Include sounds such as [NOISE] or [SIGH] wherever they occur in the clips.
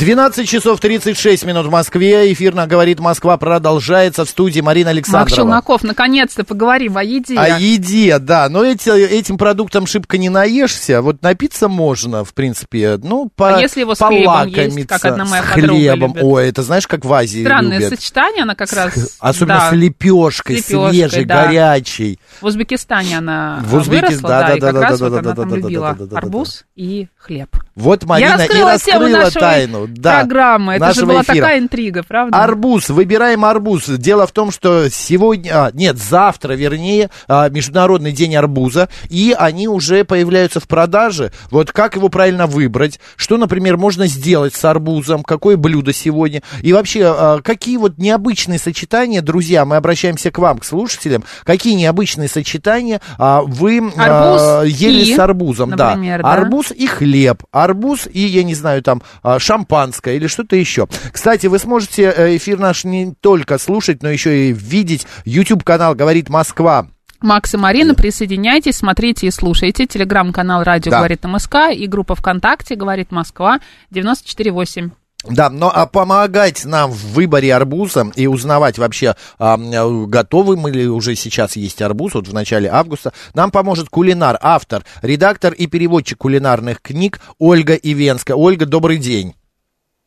12 часов 36 минут в Москве. Эфирно говорит Москва продолжается в студии Марина Александрова. Мак Челноков, наконец-то поговорим о еде. О еде, да. Но эти, этим продуктом шибко не наешься. Вот напиться можно, в принципе. Ну, по, а если его с хлебом есть, как одна моя с хлебом. Любит. Ой, это знаешь, как в Азии Странное любят. сочетание, она как раз... Особенно да, с лепешкой, с лепешкой свежей, да. горячей. В Узбекистане она в Узбекист... выросла, да, да, и как да, раз да, вот да, она да, там да, любила да, да, арбуз да, и хлеб. Вот Марина Я раскрыла и раскрыла тайну. Да. Программы. Это же была эфира. такая интрига, правда? Арбуз. Выбираем арбуз. Дело в том, что сегодня, а, нет, завтра, вернее, а, Международный день арбуза, и они уже появляются в продаже. Вот как его правильно выбрать? Что, например, можно сделать с арбузом? Какое блюдо сегодня? И вообще, а, какие вот необычные сочетания, друзья, мы обращаемся к вам, к слушателям, какие необычные сочетания вы арбуз ели и, с арбузом? Например, да. да. Арбуз и хлеб. Арбуз и, я не знаю, там, шампанское или что-то еще. Кстати, вы сможете э, эфир наш не только слушать, но еще и видеть. YouTube-канал «Говорит Москва». Макс и Марина, присоединяйтесь, смотрите и слушайте. Телеграм-канал «Радио да. говорит МСК» и группа ВКонтакте «Говорит Москва» 94.8. Да, но а помогать нам в выборе арбуза и узнавать вообще, а, готовы мы ли уже сейчас есть арбуз, вот в начале августа, нам поможет кулинар, автор, редактор и переводчик кулинарных книг Ольга Ивенская. Ольга, добрый день.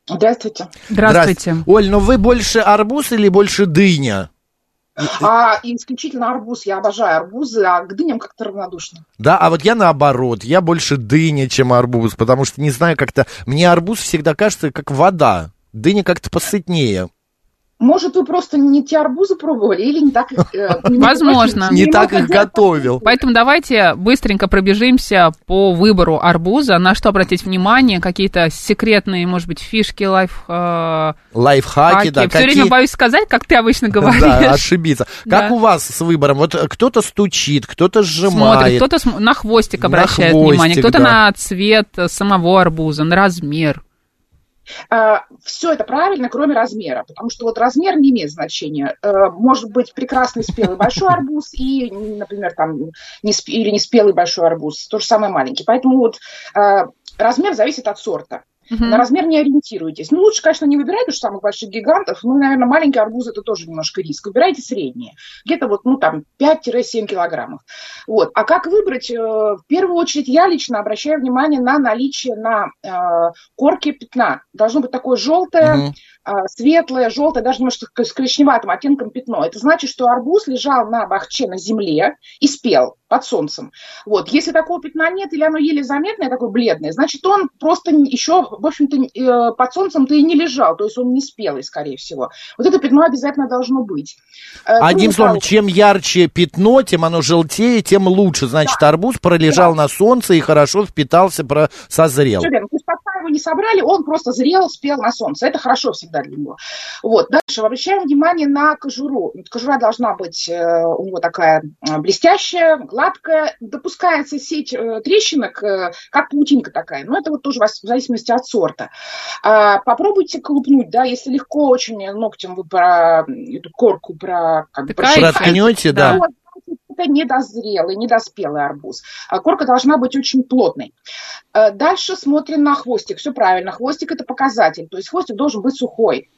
Здравствуйте. Здравствуйте. Оль, ну вы больше арбуз или больше дыня? А, исключительно арбуз. Я обожаю арбузы, а к дыням как-то равнодушно. Да, а вот я наоборот. Я больше дыня, чем арбуз, потому что, не знаю, как-то... Мне арбуз всегда кажется, как вода. Дыня как-то посытнее. Может, вы просто не те арбузы пробовали или не так их... Э, [LAUGHS] Возможно. Не так их готовил. Поэтому давайте быстренько пробежимся по выбору арбуза. На что обратить внимание? Какие-то секретные, может быть, фишки, лайф... Э, Лайфхаки, да. Все время боюсь сказать, как ты обычно [LAUGHS] говоришь. [LAUGHS] Да, ошибиться. Как у вас с выбором? Вот кто-то стучит, кто-то сжимает. Смотрит, кто-то на хвостик обращает внимание, кто-то на цвет самого арбуза, на размер. А, Все это правильно, кроме размера, потому что вот размер не имеет значения. Э, может быть прекрасный спелый большой арбуз и, например, там не сп... или не спелый большой арбуз, то же самое маленький. Поэтому вот э, размер зависит от сорта. Угу. На размер не ориентируйтесь. Ну, лучше, конечно, не выбирать уж самых больших гигантов. Ну, наверное, маленький арбуз это тоже немножко риск. Выбирайте средние. Где-то вот, ну, там, 5-7 килограммов. Вот. А как выбрать? Э, в первую очередь, я лично обращаю внимание на наличие на э, корке пятна. Должно быть такое желтое, угу светлое, желтое, даже немножко с коричневатым оттенком пятно. Это значит, что арбуз лежал на бахче, на земле и спел под солнцем. Вот. Если такого пятна нет или оно еле заметное, такое бледное, значит, он просто еще, в общем-то, э, под солнцем-то и не лежал, то есть он не спелый, скорее всего. Вот это пятно обязательно должно быть. Э, Одним ну, словом, чем ярче пятно, тем оно желтее, тем лучше. Значит, да. арбуз пролежал да. на солнце и хорошо впитался, про... созрел. Все верно. То есть пока его не собрали, он просто зрел, спел на солнце. Это хорошо всегда для него. Вот. Дальше обращаем внимание на кожуру. Кожура должна быть э, у него такая блестящая, гладкая, допускается сеть э, трещинок, э, как паутинка такая. Но это вот тоже в зависимости от сорта. А, попробуйте колупнуть, да, если легко очень ногтем вы про эту корку про... Как бы, проткнете, да. да это недозрелый, недоспелый арбуз. А корка должна быть очень плотной. Э, дальше смотрим на хвостик. Все правильно. Хвостик это показатель. То есть хвостик должен быть сухой.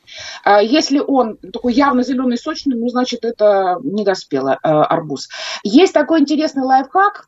А если он такой явно зеленый, сочный, ну, значит, это недоспелый э, арбуз. Есть такой интересный лайфхак.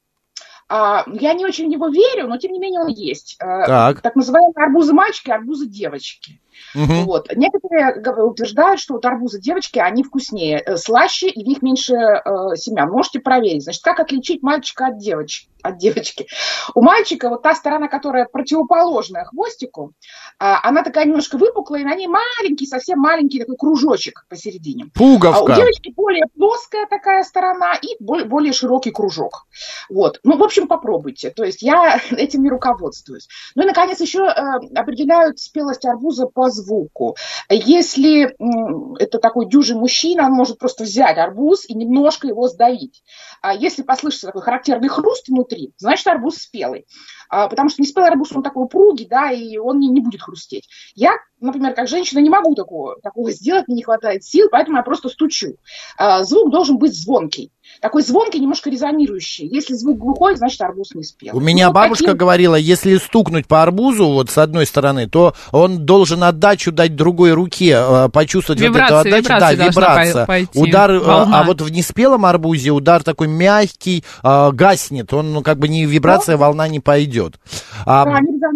А, я не очень в него верю, но тем не менее он есть. Э, так, так называемые арбузы мальчики, арбузы девочки. Угу. Вот. Некоторые утверждают, что вот арбузы девочки, они вкуснее, э, слаще, и в них меньше э, семян. Можете проверить. Значит, как отличить мальчика от девочки? От девочки. У мальчика вот та сторона, которая противоположная хвостику, э, она такая немножко выпуклая, и на ней маленький, совсем маленький такой кружочек посередине. Пуговка. А у девочки более плоская такая сторона и более, более широкий кружок. Вот. Ну, в общем, попробуйте. То есть я [LAUGHS] этим не руководствуюсь. Ну и, наконец, еще э, определяют спелость арбуза по по звуку. Если это такой дюжий мужчина, он может просто взять арбуз и немножко его сдавить. А если послышится такой характерный хруст внутри, значит арбуз спелый. А, потому что неспелый арбуз, он такой упругий, да, и он не, не будет хрустеть. Я, например, как женщина не могу такого, такого сделать, мне не хватает сил, поэтому я просто стучу. А, звук должен быть звонкий. Такой звонкий, немножко резонирующий. Если звук глухой, значит арбуз не спел. У меня Ну, бабушка таким- говорила, если стукнуть по арбузу вот с одной стороны, то он должен отдачу дать другой руке, э, почувствовать вот Вибрация, эту отдачу. вибрация да, вибрация. пой- пойти, Удар, волна. а вот в неспелом арбузе удар такой мягкий, гаснет, он ну, как бы не вибрация, волна не пойдет. А, Да,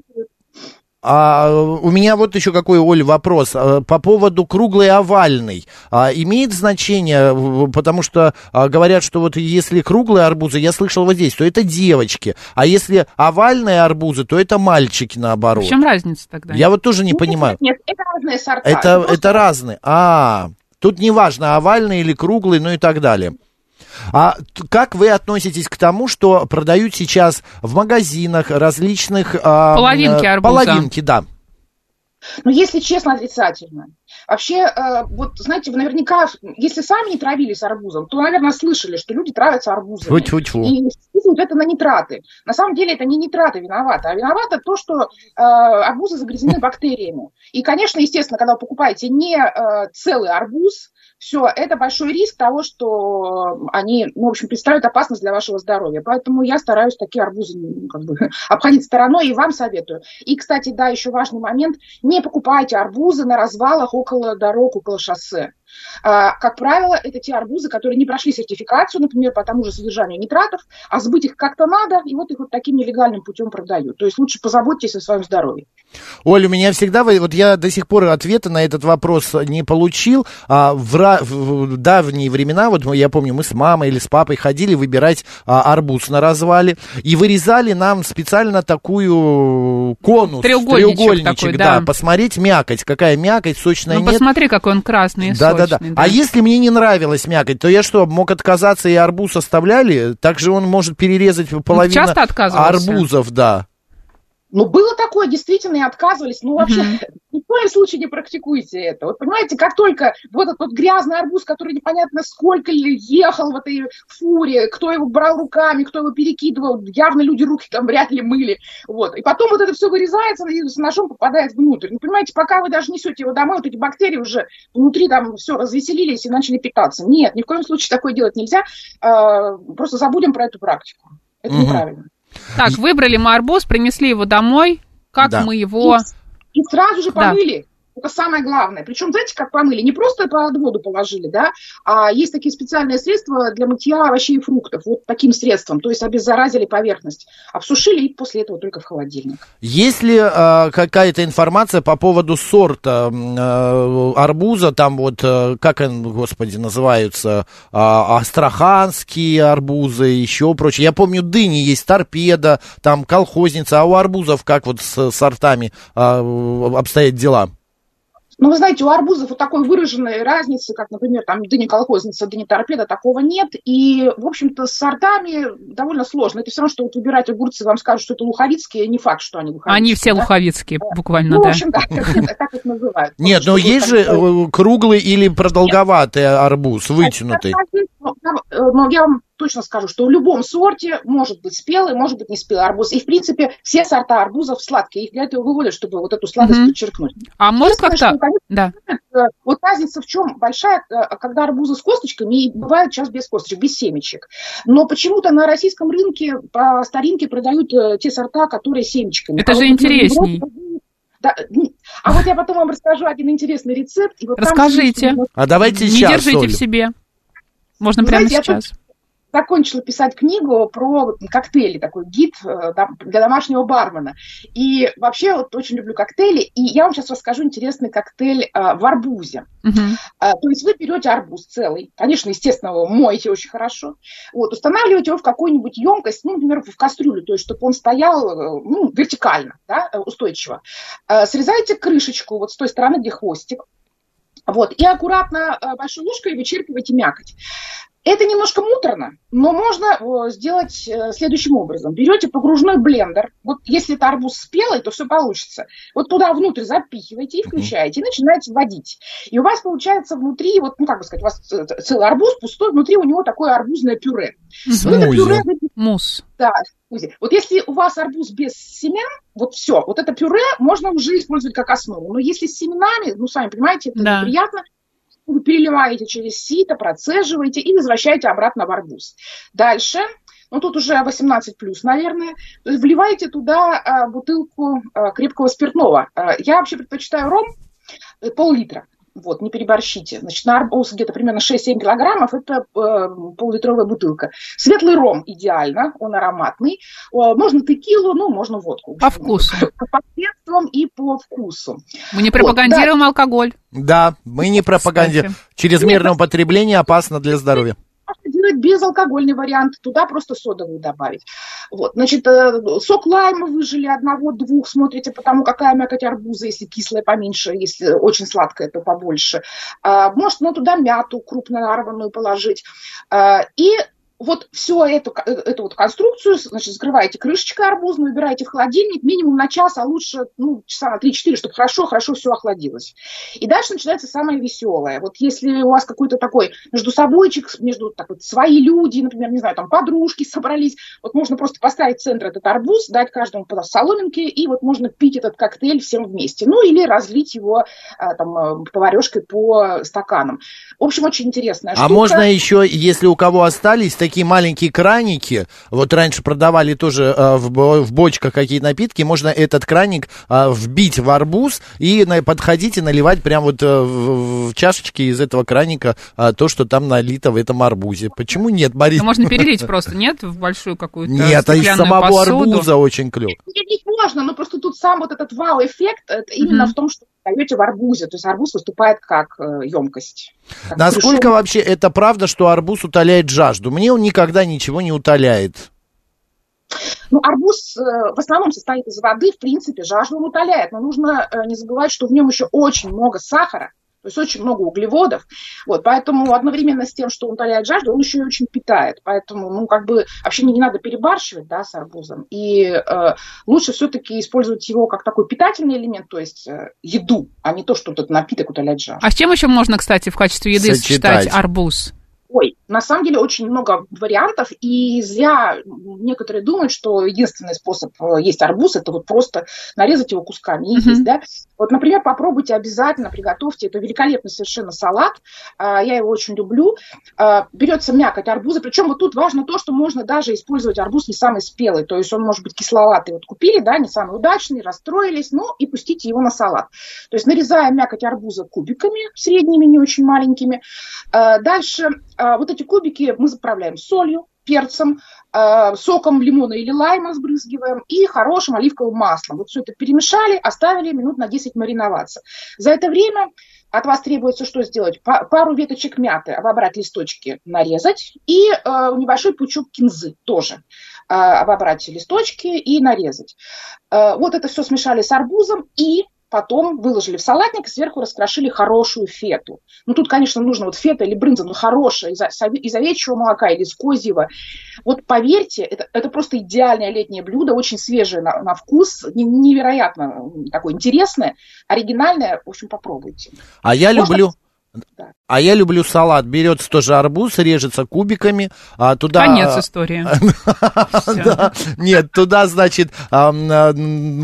а, у меня вот еще какой, Оль, вопрос. А, По поводу круглый овальный. А, имеет значение, в- потому что а, говорят, что вот если круглые арбузы, я слышал вот здесь, то это девочки. А если овальные арбузы, то это мальчики В наоборот. чем разница тогда? Я вот тоже не Нет, понимаю. Нет, нет, это разные сорта. Это, просто- это разные. А, тут не важно, овальный или круглый, ну и так далее. А как вы относитесь к тому, что продают сейчас в магазинах различных... Половинки э, арбуза. Половинки, да. Ну, если честно, отрицательно. Вообще, э, вот, знаете, вы наверняка, если сами не травились арбузом, то, наверное, слышали, что люди травятся арбузами. Тьфу-тьфу-тьфу. И списывают это на нитраты. На самом деле это не нитраты виноваты, а виновато то, что э, арбузы загрязнены [LAUGHS] бактериями. И, конечно, естественно, когда вы покупаете не э, целый арбуз, все, это большой риск того, что они, ну, в общем, представляют опасность для вашего здоровья. Поэтому я стараюсь такие арбузы ну, как бы, [LAUGHS] обходить стороной и вам советую. И, кстати, да, еще важный момент, не покупайте арбузы на развалах около дорог, около шоссе. А, Как правило, это те арбузы, которые не прошли сертификацию, например, по тому же содержанию нитратов, а сбыть их как-то надо, и вот их вот таким нелегальным путем продают. То есть лучше позаботьтесь о своем здоровье. Оль, у меня всегда, вот я до сих пор ответа на этот вопрос не получил. А в, ра- в давние времена, вот я помню, мы с мамой или с папой ходили выбирать а, арбуз на развале и вырезали нам специально такую конус, Треугольничек такой, да. да. посмотреть мякоть, какая мякоть, сочная Ну, нет. посмотри, какой он красный и Да, да, да. А если мне не нравилась мякоть, то я что, мог отказаться и арбуз оставляли? Также он может перерезать половину часто арбузов, да. Ну, было такое, действительно, и отказывались. Ну, вообще, в коем случае не практикуйте это. Вот понимаете, как только вот этот вот грязный арбуз, который непонятно сколько ли ехал в этой фуре, кто его брал руками, кто его перекидывал, явно люди руки там вряд ли мыли. Вот. И потом вот это все вырезается и с ножом попадает внутрь. Ну, понимаете, пока вы даже несете его домой, вот эти бактерии уже внутри там все развеселились и начали питаться. Нет, ни в коем случае такое делать нельзя. А, Просто забудем про эту практику. Это Мгм. неправильно. Так, выбрали мы арбуз, принесли его домой. Как Да. мы его... И сразу же помыли. Это самое главное. Причем, знаете, как помыли? Не просто под воду положили, да, а есть такие специальные средства для мытья овощей и фруктов. Вот таким средством. То есть обеззаразили поверхность. Обсушили и после этого только в холодильник. Есть ли э, какая-то информация по поводу сорта э, арбуза, там вот, э, как они, господи, называются, э, астраханские арбузы, еще прочее. Я помню, дыни есть, торпеда, там колхозница, а у арбузов как вот с сортами э, обстоят дела? Но вы знаете, у арбузов вот такой выраженной разницы, как, например, там дыня колхозница, дыня торпеда, такого нет. И, в общем-то, с сортами довольно сложно. Это все равно, что вот выбирать огурцы, вам скажут, что это луховицкие, не факт, что они луховицкие. Они все да? луховицкие, буквально, Ну, в да. общем, да, так, их называют. Нет, но есть же э, круглый или продолговатый арбуз, вытянутый. Но я- но я вам точно скажу, что в любом сорте может быть спелый, может быть не спелый арбуз. И, в принципе, все сорта арбузов сладкие. Их для этого выводят, чтобы вот эту сладость Мгм. подчеркнуть. А может как-то... что, конечно, Да. э, Вот разница в чем большая, э, когда арбузы с косточками, и бывают сейчас без косточек, без семечек. Но почему-то на российском рынке по старинке продают э, те сорта, которые семечками. Это А же вот, интересней. Да, ну, а вот я потом вам расскажу один интересный рецепт. и вот там Расскажите. всё А давайте Не сейчас, держите Оль. в себе. Можно Вы прямо знаете, я сейчас. закончила писать книгу про коктейли, такой гид э, для домашнего бармена. И вообще вот очень люблю коктейли. И я вам сейчас расскажу интересный коктейль э, в арбузе. Мгм. А, То есть вы берете арбуз целый, конечно, естественно, его моете очень хорошо, вот, устанавливаете его в какую-нибудь емкость, ну, например, в кастрюлю, то есть чтобы он стоял ну, вертикально, да, устойчиво. Э, Срезаете крышечку вот с той стороны, где хвостик, вот, и аккуратно э, большой ложкой вычерпываете мякоть. Это немножко муторно, но можно э, сделать э, следующим образом. Берете погружной блендер, вот если это арбуз спелый, то все получится. Вот туда внутрь запихиваете и включаете, и начинаете вводить. И у вас получается внутри, вот, ну как бы сказать, у вас целый арбуз пустой, внутри у него такое арбузное пюре. Вот это пюре, Мусс. Да, вот если у вас арбуз без семян, вот все, вот это пюре можно уже использовать как основу. Но если с семенами, ну, сами понимаете, это да. неприятно, вы переливаете через сито, процеживаете и возвращаете обратно в арбуз. Дальше, ну тут уже 18 плюс, наверное, вливаете туда а, бутылку а, крепкого спиртного. А, я вообще предпочитаю ром, э, пол-литра. Вот, не переборщите. Значит, на арбуз где-то примерно 6-7 килограммов, это э, пол-литровая бутылка. Светлый ром идеально, он ароматный. Э, можно текилу, ну, можно водку. По вкусу. По посредствам и по вкусу. Мы не пропагандируем вот, да. алкоголь. Да, мы не пропагандируем. Чрезмерное употребление опасно для здоровья сделать безалкогольный вариант, туда просто содовую добавить. Вот, значит, э, сок лайма выжили одного-двух, смотрите по тому, какая мякоть арбуза, если кислая поменьше, если очень сладкая, то побольше. А, может, ну, туда мяту крупно нарванную положить. А, и вот всю эту, э, эту вот конструкцию, значит, закрываете крышечкой арбузную, убираете в холодильник минимум на час, а лучше ну, часа на 3-4, чтобы хорошо-хорошо все охладилось. И дальше начинается самое веселое. Вот если у вас какой-то такой между собойчик, между так вот, свои люди, например, не знаю, там подружки [LAUGHS] собрались, вот можно просто поставить в центр этот арбуз, дать каждому по соломинке, и вот можно пить этот коктейль всем вместе. Ну, или разлить его а, там э, поварешкой по стаканам. В общем, очень интересная а штука. А можно еще, если у кого остались такие такие маленькие краники, вот раньше продавали тоже э, в, в бочках какие-то напитки, можно этот краник э, вбить в арбуз и на, подходить и наливать прям вот э, в, в чашечки из этого краника э, то, что там налито в этом арбузе. Почему нет, Марина? А можно перелить просто, нет, в большую какую-то Нет, а из самого посуду? арбуза очень клево. Перелить можно, но просто тут сам вот этот вау-эффект это именно mm-hmm. в том, что даете в арбузе. То есть арбуз выступает как э, емкость. Как Насколько пришел... вообще это правда, что арбуз утоляет жажду? Мне он никогда ничего не утоляет. Ну, арбуз э, в основном состоит из воды, в принципе, жажду он утоляет, но нужно э, не забывать, что в нем еще очень много сахара, то есть очень много углеводов. Вот, поэтому одновременно с тем, что он утоляет жажду, он еще и очень питает. Поэтому, ну, как бы вообще не, не надо перебарщивать, да, с арбузом. И э, лучше все-таки использовать его как такой питательный элемент, то есть э, еду, а не то, что этот напиток утоляет жажду. А с чем еще можно, кстати, в качестве еды сочетать, сочетать арбуз? Ой, на самом деле очень много вариантов, и зря некоторые думают, что единственный способ э, есть арбуз, это вот просто нарезать его кусками и mm-hmm. есть, да. Вот, например, попробуйте обязательно, приготовьте, это великолепный совершенно салат, а, я его очень люблю. А, берется мякоть арбуза, причем вот тут важно то, что можно даже использовать арбуз не самый спелый, то есть он может быть кисловатый, вот купили, да, не самый удачный, расстроились, ну и пустите его на салат. То есть нарезаем мякоть арбуза кубиками, средними, не очень маленькими. А, дальше вот эти кубики мы заправляем солью, перцем, э, соком лимона или лайма сбрызгиваем и хорошим оливковым маслом. Вот все это перемешали, оставили минут на 10 мариноваться. За это время от вас требуется что сделать? Пару веточек мяты, обобрать листочки, нарезать. И э, небольшой пучок кинзы тоже обобрать листочки и нарезать. Вот это все смешали с арбузом и потом выложили в салатник, сверху раскрошили хорошую фету. Ну, тут, конечно, нужно вот фета или брынза, но хорошая, из, из овечьего молока или из козьего. Вот поверьте, это, это просто идеальное летнее блюдо, очень свежее на, на вкус, невероятно такое интересное, оригинальное. В общем, попробуйте. А я Можно... люблю... А я люблю салат. Берется тоже арбуз, режется кубиками, а туда... Конец истории. [LAUGHS] Нет, туда, значит, рвется,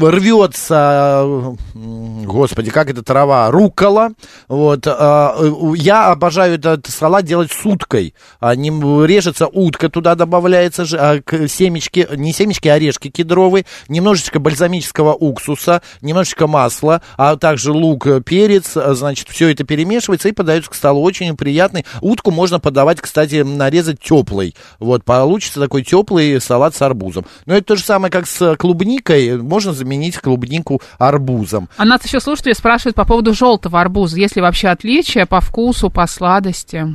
господи, как это трава, рукола. Вот. А, я обожаю этот салат делать с уткой. А, режется утка, туда добавляется а, семечки, не семечки, а орешки кедровые, немножечко бальзамического уксуса, немножечко масла, а также лук, перец, значит, все это перемешивается и подается к столу очень приятный. Утку можно подавать, кстати, нарезать теплый. Вот, получится такой теплый салат с арбузом. Но это то же самое, как с клубникой. Можно заменить клубнику арбузом. А нас еще слушатели спрашивают по поводу желтого арбуза. Есть ли вообще отличия по вкусу, по сладости?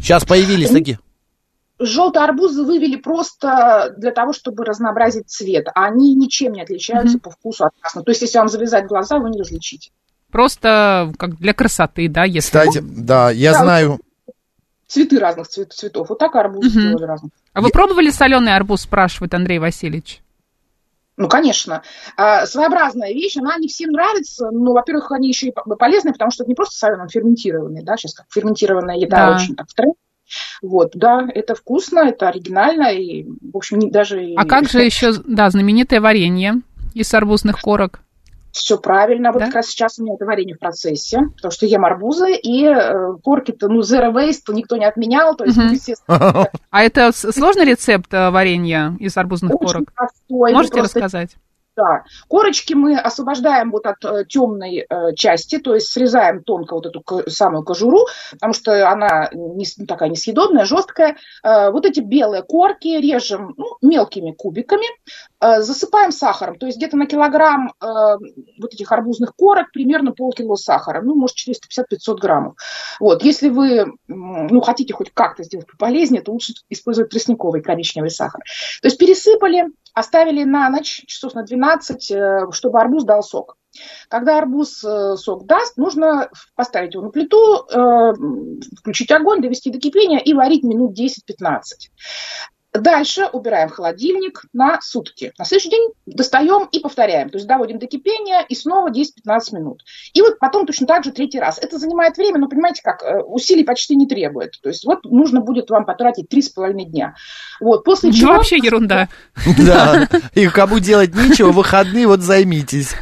Сейчас появились такие желтые арбузы вывели просто для того, чтобы разнообразить цвет. А они ничем не отличаются mm-hmm. по вкусу от красного. То есть, если вам завязать глаза, вы не различите. Просто как для красоты, да, если... Кстати, да, я да, знаю... цветы разных цвет, цветов. Вот так арбуз Мгм. сделали разных. А вы пробовали соленый арбуз, спрашивает Андрей Васильевич? Ну, конечно. А, своеобразная вещь, она не всем нравится, но, во-первых, они еще и по- полезные, потому что это не просто соленый, он ферментированный, да, сейчас как ферментированная еда Да. очень так в тренде. Вот, да, это вкусно, это оригинально, и, в общем, не, даже... А как же еще, да, знаменитое варенье из арбузных корок? Все правильно. Вот Да? как раз сейчас у меня это варенье в процессе, потому что ем арбузы, и э, корки-то, ну, zero waste никто не отменял, то есть, ну, естественно, А это сложный рецепт э, варенья из арбузных очень корок? простой. Вы Можете рассказать? Да. Корочки мы освобождаем вот от э, темной э, части, то есть срезаем тонко вот эту ко- самую кожуру, потому что она не, такая несъедобная, жесткая. Э, вот эти белые корки режем ну, мелкими кубиками, э, засыпаем сахаром, то есть где-то на килограмм э, вот этих арбузных корок примерно полкило сахара, ну, может, 450-500 граммов. Вот. Если вы ну, хотите хоть как-то сделать полезнее, то лучше использовать тростниковый коричневый сахар. То есть пересыпали, оставили на ночь, часов на 12, э, чтобы арбуз дал сок. Когда арбуз э, сок даст, нужно поставить его на плиту, э, включить огонь, довести до кипения и варить минут 10-15. Дальше убираем в холодильник на сутки. На следующий день достаем и повторяем. То есть доводим до кипения и снова 10-15 минут. И вот потом точно так же третий раз. Это занимает время, но понимаете как, э, усилий почти не требует. То есть вот нужно будет вам потратить 3,5 дня. Вот, после Ну, чего... вообще ерунда. [LAUGHS] Да, и кому делать нечего, в выходные вот займитесь.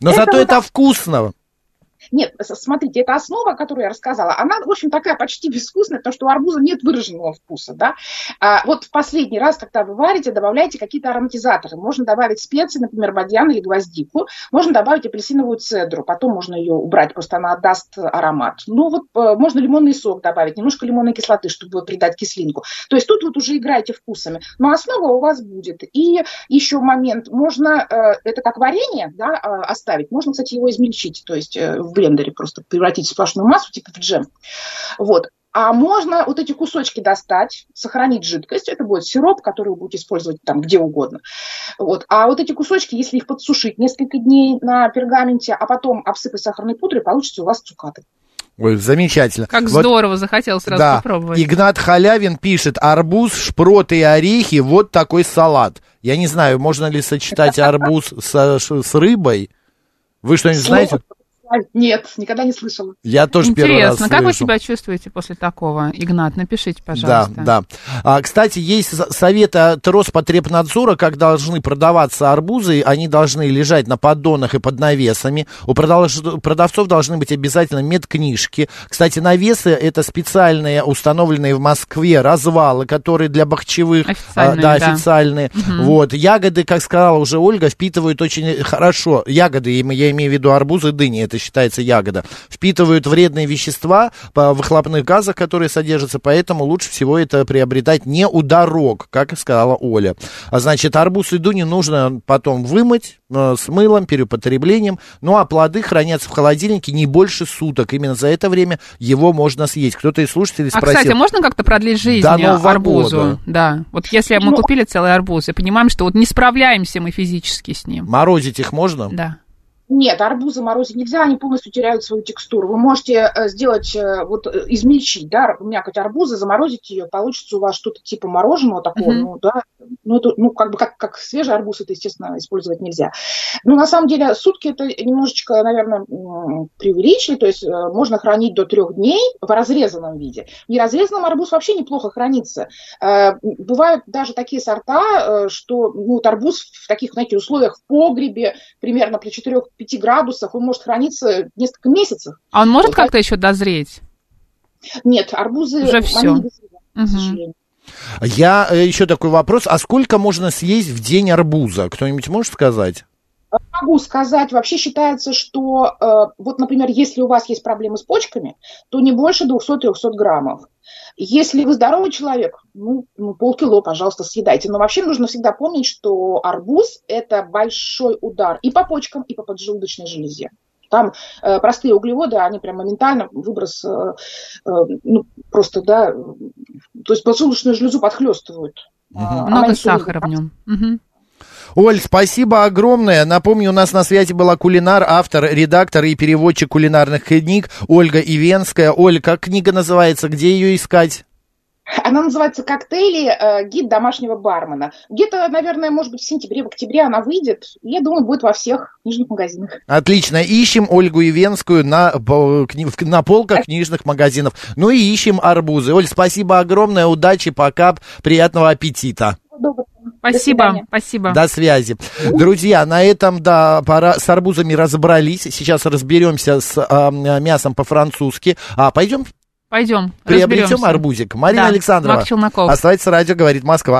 Но Это зато вот это вкусно. Нет, смотрите, эта основа, которую я рассказала, она, в общем, такая почти безвкусная, потому что у арбуза нет выраженного вкуса, да. А вот в последний раз, когда вы варите, добавляйте какие-то ароматизаторы. Можно добавить специи, например, бадьян или гвоздику. Можно добавить апельсиновую цедру, потом можно ее убрать, просто она отдаст аромат. Ну вот э, можно лимонный сок добавить, немножко лимонной кислоты, чтобы придать кислинку. То есть тут вот уже играйте вкусами. Но основа у вас будет. И еще момент, можно, э, это как варенье, да, э, оставить, можно, кстати, его измельчить, то есть э, в блендере просто превратить в сплошную массу, типа в джем. Вот. А можно вот эти кусочки достать, сохранить жидкость, это будет сироп, который вы будете использовать там где угодно. Вот. А вот эти кусочки, если их подсушить несколько дней на пергаменте, а потом обсыпать сахарной пудрой, получится у вас цукаты. Ой, замечательно. Как Вот, здорово, захотел сразу да, попробовать. Игнат Халявин пишет, арбуз, шпроты и орехи, вот такой салат. Я не знаю, можно ли сочетать арбуз ш- с рыбой? Вы что-нибудь знаете? Нет, никогда не слышала. Я тоже первый раз Интересно, как вы себя чувствуете после такого? Игнат, напишите, Да, пожалуйста. да. А, кстати, есть с- совет от Роспотребнадзора, как должны продаваться арбузы. Они должны лежать на поддонах и под навесами. У продавцов должны быть обязательно медкнижки. Кстати, навесы это специальные, установленные в Москве развалы, которые для бахчевых. Официальные, а, да, да. официальные. Вот. Ягоды, как сказала уже Ольга, впитывают очень хорошо. Ягоды, я имею в виду арбузы, дыни, это считается ягода. Впитывают вредные вещества по выхлопных газах, которые содержатся, поэтому лучше всего это приобретать не у дорог, как и сказала Оля. А значит, арбуз и дыни нужно потом вымыть э, с мылом, переупотреблением. Ну, а плоды хранятся в холодильнике не больше суток. Именно за это время его можно съесть. Кто-то из слушателей А, спросил. кстати, можно как-то продлить жизнь До Нового арбузу? года. Да. Вот если мы Ну, купили целый арбуз и понимаем, что вот не справляемся мы физически с ним. Морозить их можно? Да. Нет, арбузы морозить нельзя, они полностью теряют свою текстуру. Вы можете э, сделать, э, вот э, измельчить, да, мякоть арбуза, заморозить ее, получится у вас что-то типа мороженого такого, Мгм. ну, да, ну, это, ну, как бы, как, как свежий арбуз, это, естественно, использовать нельзя. Ну, на самом деле, сутки это немножечко, наверное, преувеличили, то есть можно хранить до трех дней в разрезанном виде. В неразрезанном арбуз вообще неплохо хранится. Бывают даже такие сорта, что, ну, вот арбуз в таких, знаете, условиях в погребе, примерно при 4-5 градусах, он может храниться несколько месяцев. А он может Вот как-то еще дозреть? Нет, арбузы... Уже они всё. не дозревают, к Мгм. сожалению. Я э, еще такой вопрос. А сколько можно съесть в день арбуза? Кто-нибудь может сказать? Могу сказать, вообще считается, что э, вот, например, если у вас есть проблемы с почками, то не больше 200-300 граммов. Если вы здоровый человек, ну, ну, полкило, пожалуйста, съедайте. Но вообще нужно всегда помнить, что арбуз – это большой удар и по почкам, и по поджелудочной железе. Там э, простые углеводы, они прям моментально выброс, э, э, ну, просто, да, э, то есть поджелудочную железу подхлестывают. А, она Много сахара в нем. Мгм. Оль, спасибо огромное. Напомню, у нас на связи была кулинар, автор, редактор и переводчик кулинарных книг Ольга Ивенская. Оль, как книга называется? Где ее искать? Она называется «Коктейли. Э, гид домашнего бармена». Где-то, наверное, может быть, в сентябре, в октябре она выйдет. Я думаю, будет во всех книжных магазинах. Отлично. Ищем Ольгу Ивенскую на, на полках книжных магазинов. Ну и ищем арбузы. Оль, спасибо огромное. Удачи, пока. Приятного аппетита. Спасибо, До спасибо. До связи. Друзья, на этом, да, пора с арбузами разобрались. Сейчас разберемся с а, мясом по-французски. А, пойдем Пойдем. Приобретем арбузик. Марина да, Александрова. Оставайтесь радио, говорит Москва.